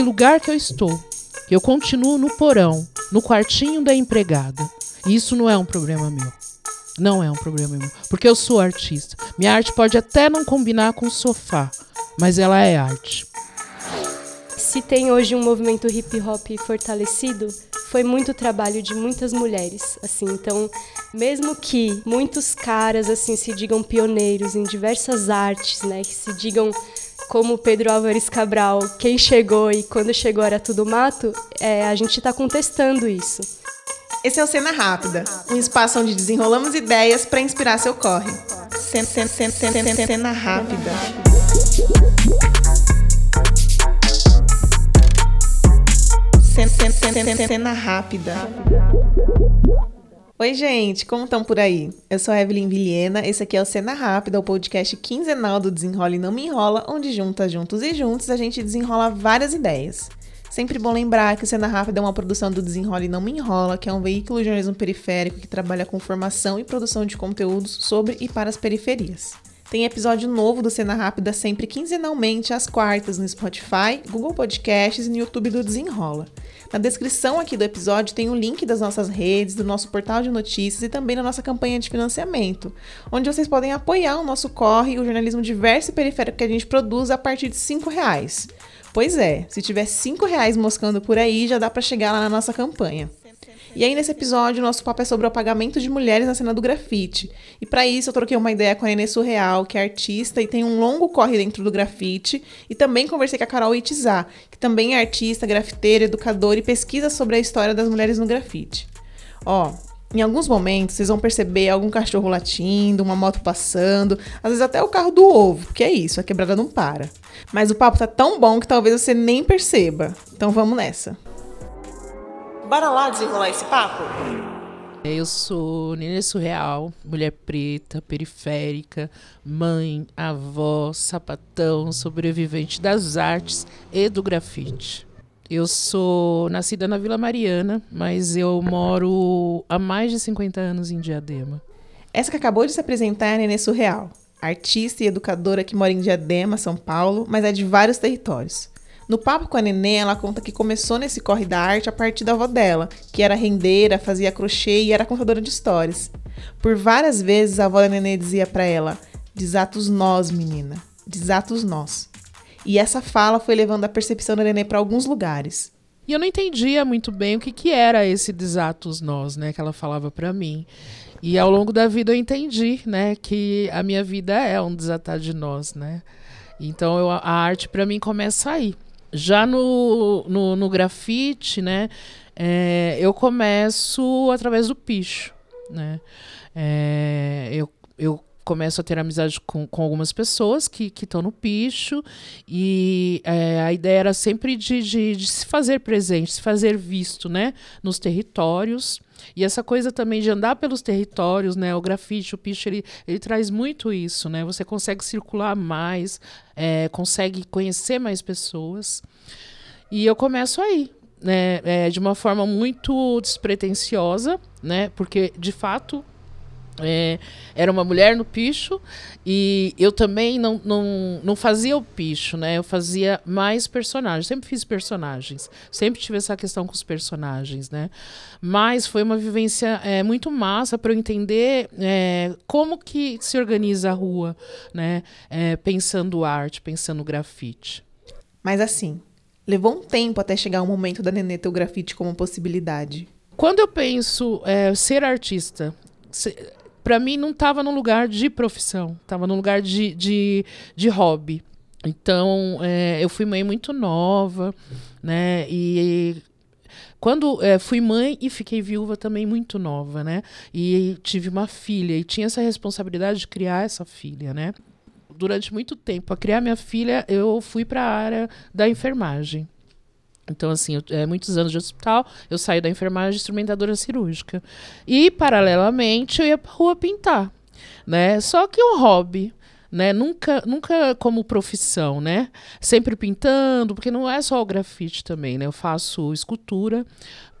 que lugar que eu estou. Eu continuo no porão, no quartinho da empregada. E isso não é um problema meu. Não é um problema meu. Porque eu sou artista. Minha arte pode até não combinar com o sofá, mas ela é arte. Se tem hoje um movimento hip hop fortalecido, foi muito trabalho de muitas mulheres, assim. Então, mesmo que muitos caras assim se digam pioneiros em diversas artes, né, que se digam como Pedro Álvares Cabral, quem chegou e quando chegou era tudo mato, é, a gente está contestando isso. Esse é o Cena Rápida, um espaço onde desenrolamos ideias para inspirar seu corre. Cena, cena, cena, cena, cena Rápida. Cena rápida. Oi, gente, como estão por aí? Eu sou a Evelyn Vilhena, esse aqui é o Cena Rápida, o podcast quinzenal do Desenrola e Não Me Enrola, onde juntas, juntos e juntos a gente desenrola várias ideias. Sempre bom lembrar que o Cena Rápida é uma produção do Desenrola e Não Me Enrola, que é um veículo de jornalismo periférico que trabalha com formação e produção de conteúdos sobre e para as periferias. Tem episódio novo do Cena Rápida sempre quinzenalmente às quartas no Spotify, Google Podcasts e no YouTube do Desenrola. Na descrição aqui do episódio tem o link das nossas redes, do nosso portal de notícias e também da nossa campanha de financiamento, onde vocês podem apoiar o nosso corre e o jornalismo diverso e periférico que a gente produz a partir de R$ reais. Pois é, se tiver R$ reais moscando por aí, já dá para chegar lá na nossa campanha. E aí, nesse episódio, nosso papo é sobre o apagamento de mulheres na cena do grafite. E para isso, eu troquei uma ideia com a Nenê Surreal, que é artista e tem um longo corre dentro do grafite. E também conversei com a Carol Itizá, que também é artista, grafiteira, educadora e pesquisa sobre a história das mulheres no grafite. Ó, em alguns momentos, vocês vão perceber algum cachorro latindo, uma moto passando, às vezes até o carro do ovo, porque é isso, a quebrada não para. Mas o papo tá tão bom que talvez você nem perceba. Então vamos nessa. Bora lá desenrolar esse papo? Eu sou Nenê Surreal, mulher preta, periférica, mãe, avó, sapatão, sobrevivente das artes e do grafite. Eu sou nascida na Vila Mariana, mas eu moro há mais de 50 anos em Diadema. Essa que acabou de se apresentar é a Nenê Surreal, artista e educadora que mora em Diadema, São Paulo, mas é de vários territórios. No papo com a Nenê, ela conta que começou nesse corre da arte a partir da avó dela, que era rendeira, fazia crochê e era contadora de histórias. Por várias vezes a avó da Nenê dizia para ela: "Desatos nós, menina, desatos nós". E essa fala foi levando a percepção da Nenê para alguns lugares. E eu não entendia muito bem o que, que era esse desatos nós, né, que ela falava para mim. E ao longo da vida eu entendi, né, que a minha vida é um desatar de nós, né? Então eu, a arte para mim começa aí. Já no, no, no grafite, né, é, eu começo através do picho, né? É, eu, eu começo a ter amizade com, com algumas pessoas que estão no picho e é, a ideia era sempre de, de, de, se fazer presente, se fazer visto, né, nos territórios. E essa coisa também de andar pelos territórios, né? O grafite, o picho, ele, ele traz muito isso, né? Você consegue circular mais, é, consegue conhecer mais pessoas. E eu começo aí, né? É, de uma forma muito despretensiosa, né? Porque, de fato, é, era uma mulher no picho e eu também não, não, não fazia o picho, né? Eu fazia mais personagens. Sempre fiz personagens. Sempre tive essa questão com os personagens, né? Mas foi uma vivência é, muito massa para eu entender é, como que se organiza a rua, né? É, pensando arte, pensando grafite. Mas assim, levou um tempo até chegar o momento da Nenê ter o grafite como possibilidade. Quando eu penso é, ser artista, para mim não estava no lugar de profissão, estava no lugar de, de, de hobby. Então, é, eu fui mãe muito nova, né? E quando é, fui mãe e fiquei viúva também muito nova, né? E tive uma filha e tinha essa responsabilidade de criar essa filha, né? Durante muito tempo, para criar minha filha, eu fui para a área da enfermagem. Então, assim, eu, é, muitos anos de hospital, eu saí da enfermagem instrumentadora cirúrgica. E, paralelamente, eu ia pra rua pintar, né? Só que um hobby, né? Nunca, nunca como profissão, né? Sempre pintando, porque não é só o grafite também, né? Eu faço escultura,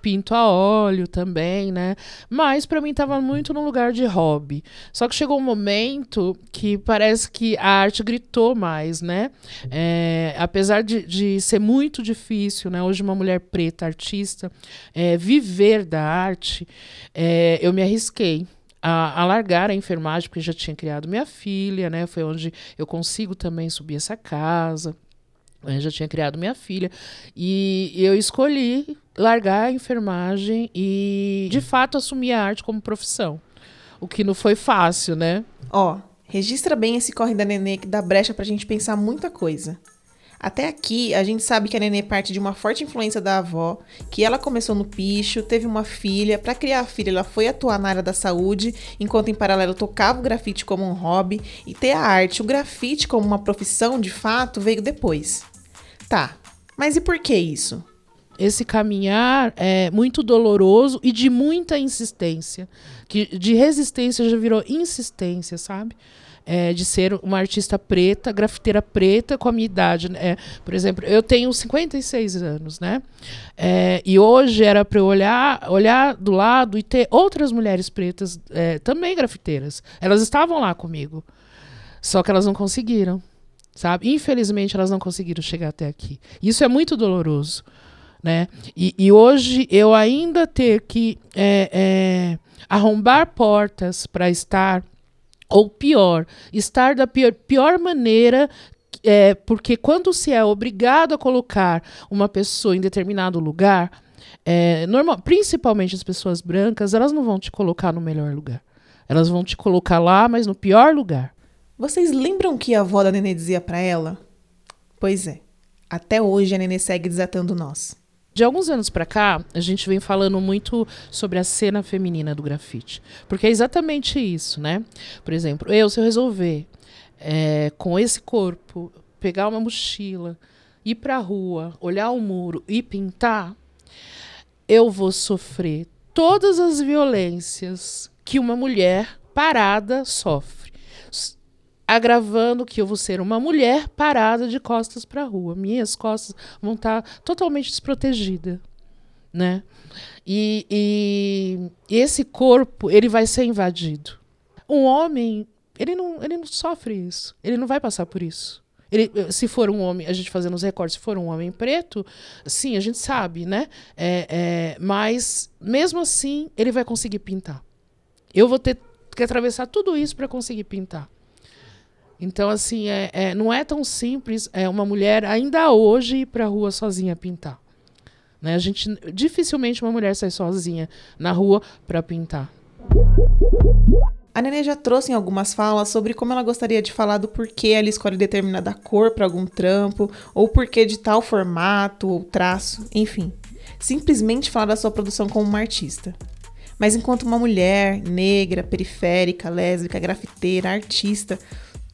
pinto a óleo também, né? Mas para mim estava muito no lugar de hobby. Só que chegou um momento que parece que a arte gritou mais, né? É, apesar de, de ser muito difícil, né? Hoje uma mulher preta artista é, viver da arte, é, eu me arrisquei. A, a, largar a enfermagem, porque já tinha criado minha filha, né? Foi onde eu consigo também subir essa casa. Eu já tinha criado minha filha. E eu escolhi largar a enfermagem e, de fato, assumir a arte como profissão. O que não foi fácil, né? Ó, registra bem esse corre da Nenê que dá brecha pra gente pensar muita coisa. Até aqui, a gente sabe que a Nenê parte de uma forte influência da avó, que ela começou no picho, teve uma filha, para criar a filha ela foi atuar na área da saúde, enquanto em paralelo tocava o grafite como um hobby, e ter a arte, o grafite como uma profissão de fato, veio depois. Tá, mas e por que isso? esse caminhar é muito doloroso e de muita insistência. Que de resistência já virou insistência, sabe? É, de ser uma artista preta, grafiteira preta com a minha idade. É, por exemplo, eu tenho 56 anos, né? É, e hoje era para eu olhar, olhar do lado e ter outras mulheres pretas é, também grafiteiras. Elas estavam lá comigo. Só que elas não conseguiram, sabe? Infelizmente, elas não conseguiram chegar até aqui. Isso é muito doloroso né? E, e hoje eu ainda ter que é, é, arrombar portas para estar, ou pior, estar da pior, pior maneira é, porque quando se é obrigado a colocar uma pessoa em determinado lugar, é, normal, principalmente as pessoas brancas, elas não vão te colocar no melhor lugar. Elas vão te colocar lá, mas no pior lugar. Vocês lembram que a avó da Nenê dizia para ela? Pois é. Até hoje a Nenê segue desatando nós. De alguns anos para cá, a gente vem falando muito sobre a cena feminina do grafite. Porque é exatamente isso, né? Por exemplo, eu, se eu resolver é, com esse corpo pegar uma mochila, ir para a rua, olhar o muro e pintar, eu vou sofrer todas as violências que uma mulher parada sofre agravando que eu vou ser uma mulher parada de costas para a rua. Minhas costas vão estar tá totalmente desprotegidas, né? E, e, esse corpo ele vai ser invadido. Um homem ele não, ele não sofre isso. Ele não vai passar por isso. Ele, se for um homem, a gente fazendo os recortes, se for um homem preto, sim, a gente sabe, né? É, é, mas mesmo assim, ele vai conseguir pintar. Eu vou ter que atravessar tudo isso para conseguir pintar. Então, assim, é, é, não é tão simples é, uma mulher ainda hoje ir para a rua sozinha pintar. Né? A gente, dificilmente uma mulher sai sozinha na rua para pintar. A Nenê já trouxe em algumas falas sobre como ela gostaria de falar do porquê ela escolhe determinada cor para algum trampo, ou porquê de tal formato ou traço, enfim. Simplesmente falar da sua produção como uma artista. Mas enquanto uma mulher negra, periférica, lésbica, grafiteira, artista,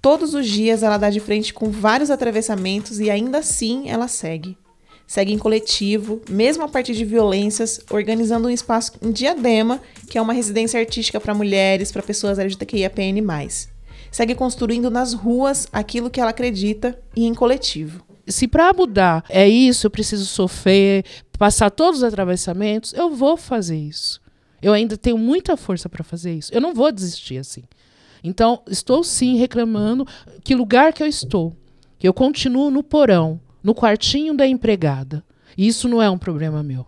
Todos os dias ela dá de frente com vários atravessamentos e ainda assim ela segue. Segue em coletivo, mesmo a partir de violências, organizando um espaço em Diadema, que é uma residência artística para mulheres, para pessoas LGBTQIAPN+. Segue construindo nas ruas aquilo que ela acredita e em coletivo. Se para mudar é isso, eu preciso sofrer, passar todos os atravessamentos, eu vou fazer isso. Eu ainda tenho muita força para fazer isso. Eu não vou desistir assim. Então, estou sim reclamando que lugar que eu estou. Que eu continuo no porão, no quartinho da empregada. E isso não é um problema meu.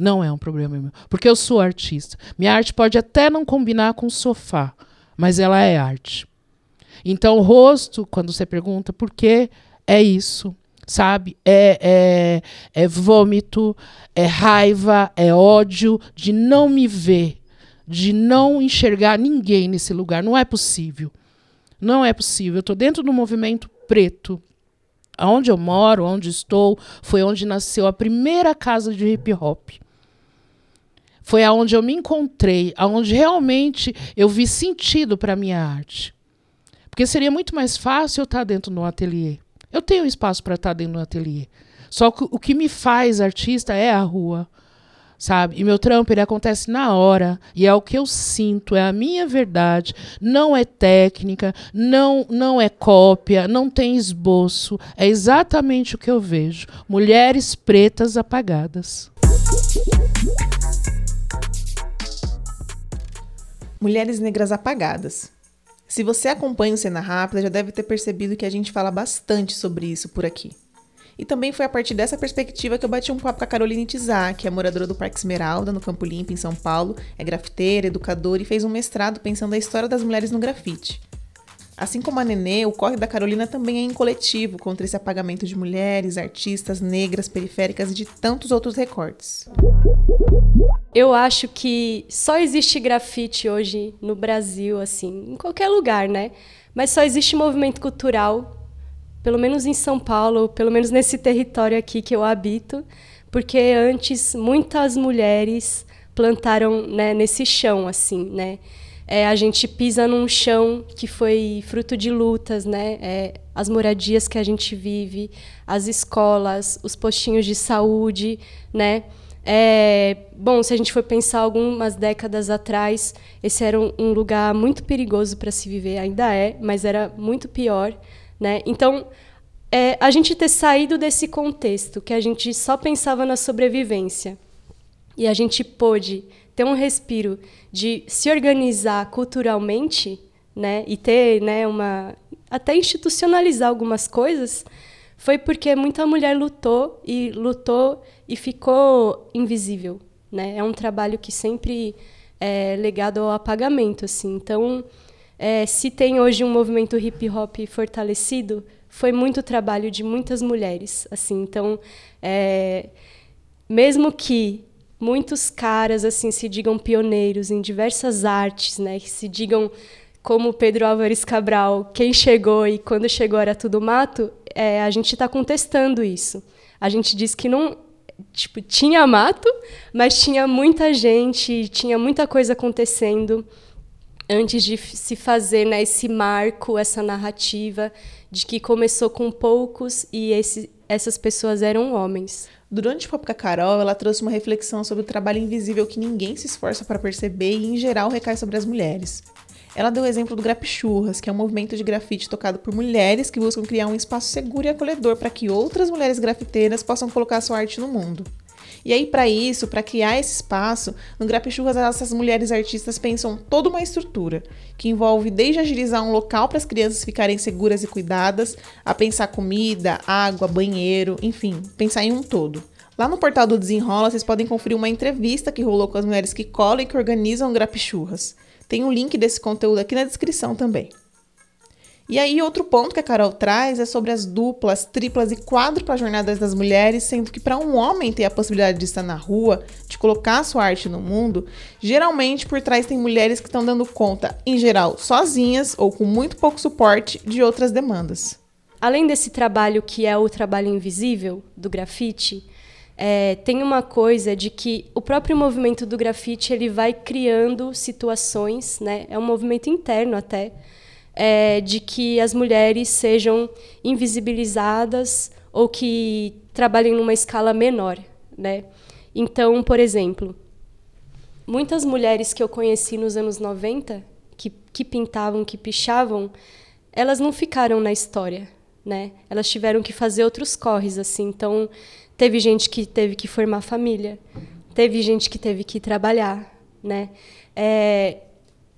Não é um problema meu. Porque eu sou artista. Minha arte pode até não combinar com o sofá, mas ela é arte. Então, o rosto, quando você pergunta por que, é isso. Sabe? É, é, é vômito, é raiva, é ódio de não me ver de não enxergar ninguém nesse lugar. Não é possível. Não é possível. Eu estou dentro do movimento preto. Onde eu moro, onde estou, foi onde nasceu a primeira casa de hip hop. Foi aonde eu me encontrei, aonde realmente eu vi sentido para a minha arte. Porque seria muito mais fácil eu estar tá dentro do ateliê. Eu tenho espaço para estar tá dentro do ateliê. Só que o que me faz artista é a rua sabe? E meu trampo ele acontece na hora e é o que eu sinto, é a minha verdade. Não é técnica, não não é cópia, não tem esboço, é exatamente o que eu vejo. Mulheres pretas apagadas. Mulheres negras apagadas. Se você acompanha o Cena Rápida, já deve ter percebido que a gente fala bastante sobre isso por aqui. E também foi a partir dessa perspectiva que eu bati um papo com a Caroline Tizá, que é moradora do Parque Esmeralda, no Campo Limpo, em São Paulo, é grafiteira, educadora e fez um mestrado pensando a história das mulheres no grafite. Assim como a Nenê, o corre da Carolina também é em coletivo contra esse apagamento de mulheres, artistas, negras, periféricas e de tantos outros recortes. Eu acho que só existe grafite hoje no Brasil, assim, em qualquer lugar, né? Mas só existe movimento cultural pelo menos em São Paulo, pelo menos nesse território aqui que eu habito, porque antes muitas mulheres plantaram né, nesse chão, assim, né? É, a gente pisa num chão que foi fruto de lutas, né? É, as moradias que a gente vive, as escolas, os postinhos de saúde, né? É, bom, se a gente for pensar algumas décadas atrás, esse era um, um lugar muito perigoso para se viver, ainda é, mas era muito pior. Né? Então, é, a gente ter saído desse contexto, que a gente só pensava na sobrevivência, e a gente pôde ter um respiro de se organizar culturalmente, né, e ter, né, uma até institucionalizar algumas coisas, foi porque muita mulher lutou e lutou e ficou invisível, né? É um trabalho que sempre é legado ao apagamento, assim. Então, é, se tem hoje um movimento hip hop fortalecido, foi muito trabalho de muitas mulheres. Assim, então, é, mesmo que muitos caras assim se digam pioneiros em diversas artes, né, que se digam como Pedro Álvares Cabral, quem chegou e quando chegou era tudo mato, é, a gente está contestando isso. A gente diz que não tipo tinha mato, mas tinha muita gente, tinha muita coisa acontecendo antes de se fazer né, esse marco, essa narrativa de que começou com poucos e esse, essas pessoas eram homens. Durante a Carol, ela trouxe uma reflexão sobre o trabalho invisível que ninguém se esforça para perceber e, em geral, recai sobre as mulheres. Ela deu o exemplo do Grapichurras, que é um movimento de grafite tocado por mulheres que buscam criar um espaço seguro e acolhedor para que outras mulheres grafiteiras possam colocar sua arte no mundo. E aí, para isso, para criar esse espaço, no Grapichurras, essas mulheres artistas pensam toda uma estrutura, que envolve desde agilizar um local para as crianças ficarem seguras e cuidadas, a pensar comida, água, banheiro, enfim, pensar em um todo. Lá no portal do Desenrola, vocês podem conferir uma entrevista que rolou com as mulheres que colam e que organizam Grapichurras. Tem o um link desse conteúdo aqui na descrição também. E aí, outro ponto que a Carol traz é sobre as duplas, triplas e quádruplas jornadas das mulheres, sendo que para um homem ter a possibilidade de estar na rua, de colocar sua arte no mundo, geralmente por trás tem mulheres que estão dando conta, em geral, sozinhas ou com muito pouco suporte de outras demandas. Além desse trabalho que é o trabalho invisível do grafite, é, tem uma coisa de que o próprio movimento do grafite ele vai criando situações, né? É um movimento interno até é, de que as mulheres sejam invisibilizadas ou que trabalhem numa escala menor, né? Então, por exemplo, muitas mulheres que eu conheci nos anos 90, que, que pintavam, que pichavam, elas não ficaram na história, né? Elas tiveram que fazer outros corres, assim. Então, teve gente que teve que formar família, teve gente que teve que trabalhar, né? É,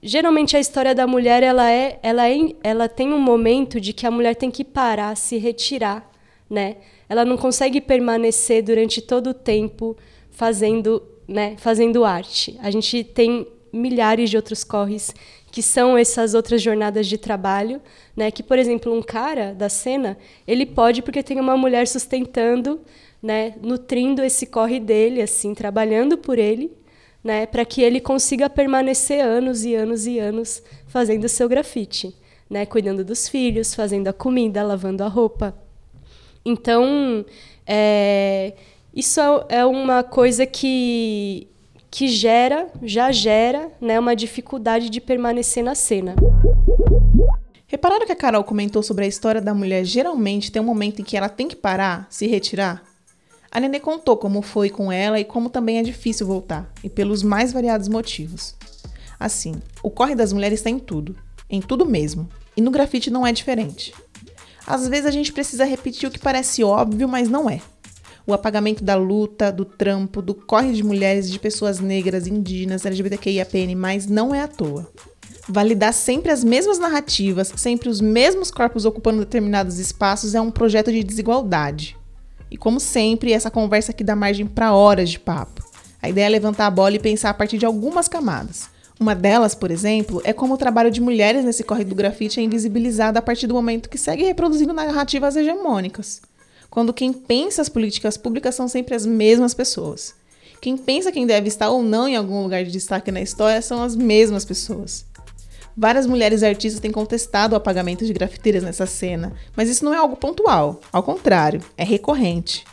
geralmente a história da mulher ela é, ela é, ela tem um momento de que a mulher tem que parar, se retirar, né? Ela não consegue permanecer durante todo o tempo fazendo, né, fazendo arte. A gente tem milhares de outros corres que são essas outras jornadas de trabalho, né? Que por exemplo um cara da cena ele pode porque tem uma mulher sustentando, né, nutrindo esse corre dele, assim, trabalhando por ele, né, para que ele consiga permanecer anos e anos e anos fazendo o seu grafite, né, cuidando dos filhos, fazendo a comida, lavando a roupa. Então, é, isso é, é uma coisa que que gera, já gera, né, uma dificuldade de permanecer na cena. Repararam que a Carol comentou sobre a história da mulher geralmente tem um momento em que ela tem que parar, se retirar? A Nenê contou como foi com ela e como também é difícil voltar, e pelos mais variados motivos. Assim, o corre das mulheres está em tudo, em tudo mesmo, e no grafite não é diferente. Às vezes a gente precisa repetir o que parece óbvio, mas não é. O apagamento da luta, do trampo, do corre de mulheres, de pessoas negras, indígenas, LGBTQIAPN+, não é à toa. Validar sempre as mesmas narrativas, sempre os mesmos corpos ocupando determinados espaços é um projeto de desigualdade. E como sempre, essa conversa aqui dá margem para horas de papo. A ideia é levantar a bola e pensar a partir de algumas camadas. Uma delas, por exemplo, é como o trabalho de mulheres nesse corre do grafite é invisibilizado a partir do momento que segue reproduzindo narrativas hegemônicas. Quando quem pensa as políticas públicas são sempre as mesmas pessoas. Quem pensa quem deve estar ou não em algum lugar de destaque na história são as mesmas pessoas. Várias mulheres artistas têm contestado o apagamento de grafiteiras nessa cena, mas isso não é algo pontual. Ao contrário, é recorrente.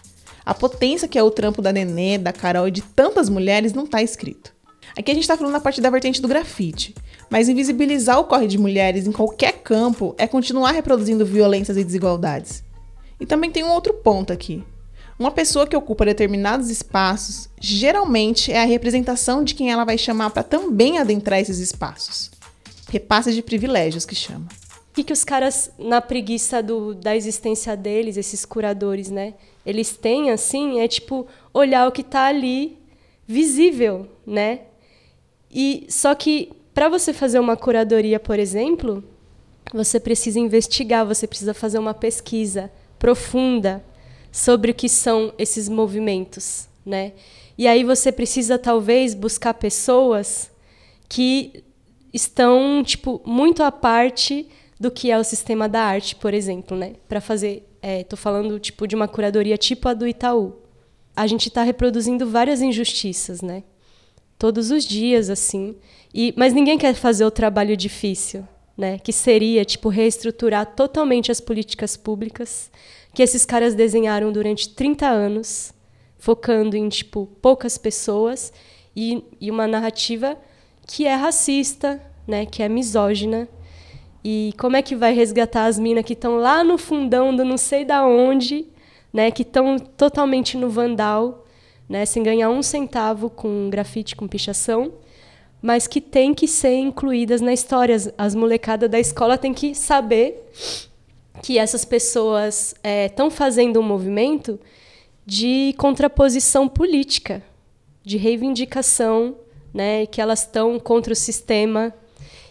A potência que é o trampo da Nenê, da Carol e de tantas mulheres não está escrito. Aqui a gente está falando a partir da vertente do grafite, mas invisibilizar o corre de mulheres em qualquer campo é continuar reproduzindo violências e desigualdades. E também tem um outro ponto aqui. Uma pessoa que ocupa determinados espaços geralmente é a representação de quem ela vai chamar para também adentrar esses espaços repasse de privilégios que chama. O que, que os caras, na preguiça do, da existência deles, esses curadores, né? Eles têm, assim, é tipo, olhar o que está ali visível, né? E só que para você fazer uma curadoria, por exemplo, você precisa investigar, você precisa fazer uma pesquisa profunda sobre o que são esses movimentos, né? E aí você precisa talvez buscar pessoas que estão tipo muito à parte do que é o sistema da arte, por exemplo, né? Para fazer, estou é, falando tipo de uma curadoria tipo a do Itaú. A gente está reproduzindo várias injustiças, né? Todos os dias, assim. E, mas ninguém quer fazer o trabalho difícil, né? Que seria tipo reestruturar totalmente as políticas públicas que esses caras desenharam durante 30 anos, focando em tipo poucas pessoas e, e uma narrativa que é racista, né, que é misógina. E como é que vai resgatar as minas que estão lá no fundão do não sei da onde, né, que estão totalmente no vandal, né, sem ganhar um centavo com grafite, com pichação, mas que tem que ser incluídas na história. As, as molecadas da escola têm que saber que essas pessoas estão é, fazendo um movimento de contraposição política, de reivindicação né, que elas estão contra o sistema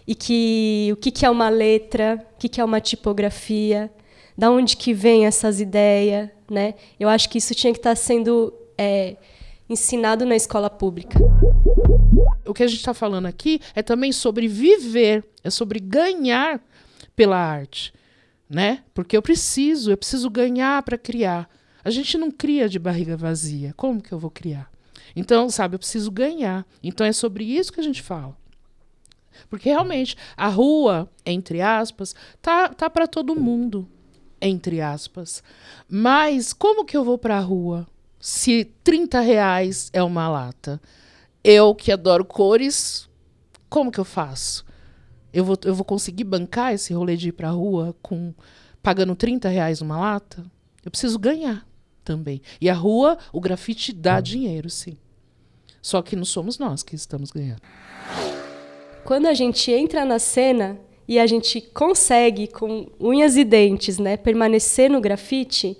e que o que, que é uma letra, o que, que é uma tipografia, da onde que vem essas ideias, né? Eu acho que isso tinha que estar sendo é, ensinado na escola pública. O que a gente está falando aqui é também sobre viver, é sobre ganhar pela arte, né? Porque eu preciso, eu preciso ganhar para criar. A gente não cria de barriga vazia. Como que eu vou criar? Então, sabe, eu preciso ganhar. Então é sobre isso que a gente fala. Porque realmente a rua, entre aspas, tá, tá para todo mundo, entre aspas. Mas como que eu vou para a rua se 30 reais é uma lata? Eu que adoro cores, como que eu faço? Eu vou, eu vou conseguir bancar esse rolê de ir para a rua com pagando 30 reais uma lata? Eu preciso ganhar também. E a rua, o grafite dá dinheiro, sim. Só que não somos nós que estamos ganhando. Quando a gente entra na cena e a gente consegue, com unhas e dentes, né, permanecer no grafite,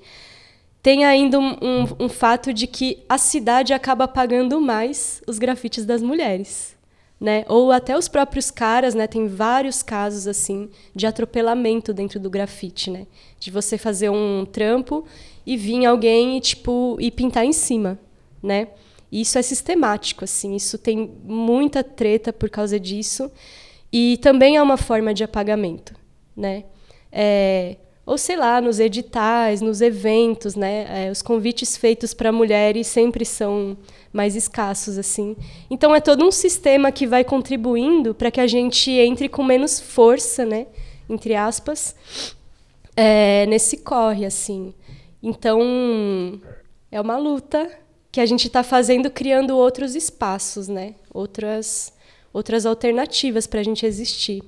tem ainda um, um, um fato de que a cidade acaba pagando mais os grafites das mulheres. Né? Ou até os próprios caras, né? Tem vários casos assim de atropelamento dentro do grafite, né? De você fazer um trampo e vir alguém e tipo e pintar em cima, né? isso é sistemático, assim, isso tem muita treta por causa disso. E também é uma forma de apagamento, né? É, ou sei lá, nos editais, nos eventos, né? É, os convites feitos para mulheres sempre são mais escassos, assim. Então é todo um sistema que vai contribuindo para que a gente entre com menos força, né? Entre aspas, é, nesse corre, assim. Então é uma luta que a gente está fazendo criando outros espaços, né? Outras, outras alternativas para a gente existir.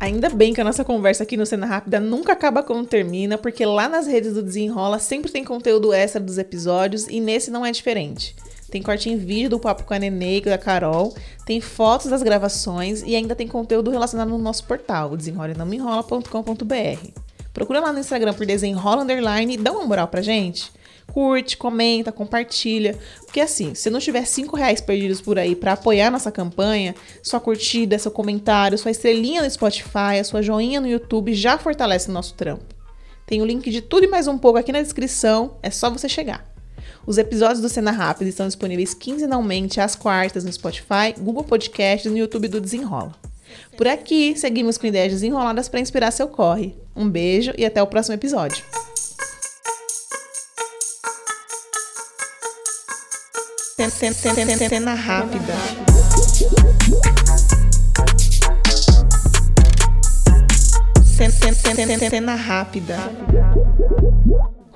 Ainda bem que a nossa conversa aqui no Cena Rápida nunca acaba quando termina, porque lá nas redes do Desenrola sempre tem conteúdo extra dos episódios e nesse não é diferente. Tem corte em vídeo do papo com a Nenê e da Carol, tem fotos das gravações e ainda tem conteúdo relacionado no nosso portal, desenrolenãoenrola.com.br. Procura lá no Instagram por desenrola underline e dá uma moral pra gente curte, comenta, compartilha. Porque assim, se não tiver cinco reais perdidos por aí para apoiar nossa campanha, sua curtida, seu comentário, sua estrelinha no Spotify, a sua joinha no YouTube já fortalece o nosso trampo. Tem o link de tudo e mais um pouco aqui na descrição, é só você chegar. Os episódios do Cena Rápida estão disponíveis quinzenalmente às quartas no Spotify, Google Podcasts e no YouTube do Desenrola. Por aqui, seguimos com ideias desenroladas para inspirar seu corre. Um beijo e até o próximo episódio. Cena rápida. Cena rápida.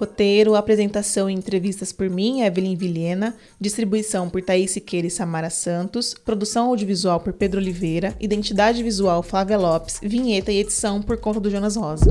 Roteiro, apresentação e entrevistas por mim, Evelyn Vilhena. Distribuição por Thaís Siqueira e Samara Santos. Produção audiovisual por Pedro Oliveira. Identidade visual Flávia Lopes. Vinheta e edição por conta do Jonas Rosa.